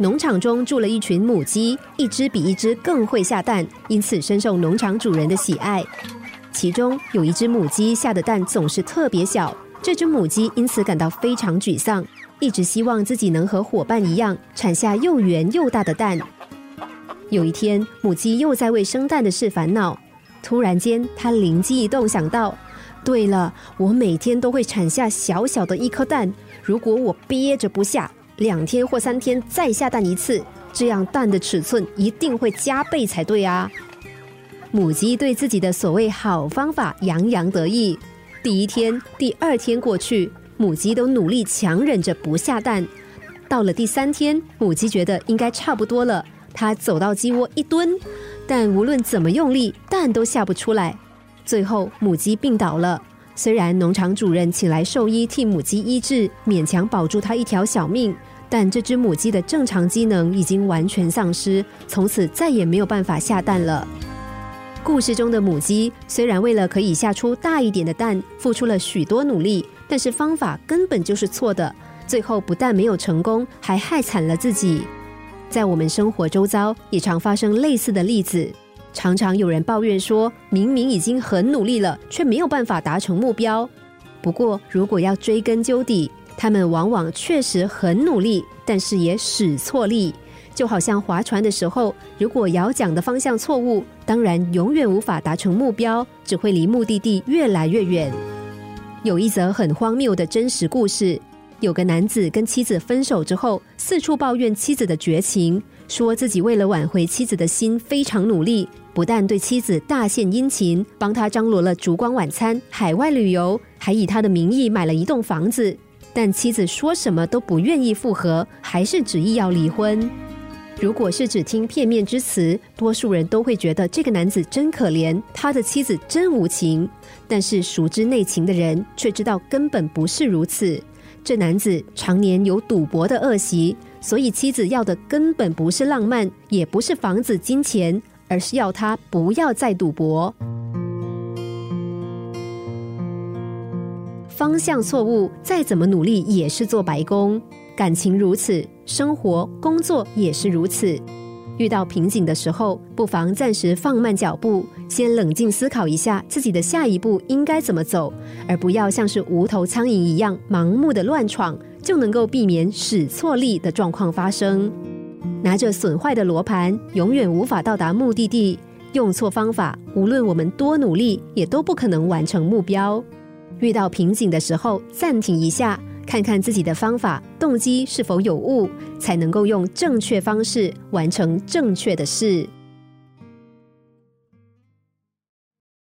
农场中住了一群母鸡，一只比一只更会下蛋，因此深受农场主人的喜爱。其中有一只母鸡下的蛋总是特别小，这只母鸡因此感到非常沮丧，一直希望自己能和伙伴一样产下又圆又大的蛋。有一天，母鸡又在为生蛋的事烦恼，突然间，它灵机一动，想到：对了，我每天都会产下小小的一颗蛋，如果我憋着不下，两天或三天再下蛋一次，这样蛋的尺寸一定会加倍才对啊！母鸡对自己的所谓好方法洋洋得意。第一天、第二天过去，母鸡都努力强忍着不下蛋。到了第三天，母鸡觉得应该差不多了，它走到鸡窝一蹲，但无论怎么用力，蛋都下不出来。最后，母鸡病倒了。虽然农场主人请来兽医替母鸡医治，勉强保住它一条小命，但这只母鸡的正常机能已经完全丧失，从此再也没有办法下蛋了。故事中的母鸡虽然为了可以下出大一点的蛋，付出了许多努力，但是方法根本就是错的，最后不但没有成功，还害惨了自己。在我们生活周遭，也常发生类似的例子。常常有人抱怨说，明明已经很努力了，却没有办法达成目标。不过，如果要追根究底，他们往往确实很努力，但是也使错力。就好像划船的时候，如果摇桨的方向错误，当然永远无法达成目标，只会离目的地越来越远。有一则很荒谬的真实故事：有个男子跟妻子分手之后，四处抱怨妻子的绝情，说自己为了挽回妻子的心非常努力，不但对妻子大献殷勤，帮他张罗了烛光晚餐、海外旅游，还以他的名义买了一栋房子。但妻子说什么都不愿意复合，还是执意要离婚。如果是只听片面之词，多数人都会觉得这个男子真可怜，他的妻子真无情。但是熟知内情的人却知道根本不是如此。这男子常年有赌博的恶习，所以妻子要的根本不是浪漫，也不是房子、金钱，而是要他不要再赌博。方向错误，再怎么努力也是做白工。感情如此，生活、工作也是如此。遇到瓶颈的时候，不妨暂时放慢脚步，先冷静思考一下自己的下一步应该怎么走，而不要像是无头苍蝇一样盲目的乱闯，就能够避免使错力的状况发生。拿着损坏的罗盘，永远无法到达目的地；用错方法，无论我们多努力，也都不可能完成目标。遇到瓶颈的时候，暂停一下。看看自己的方法动机是否有误，才能够用正确方式完成正确的事。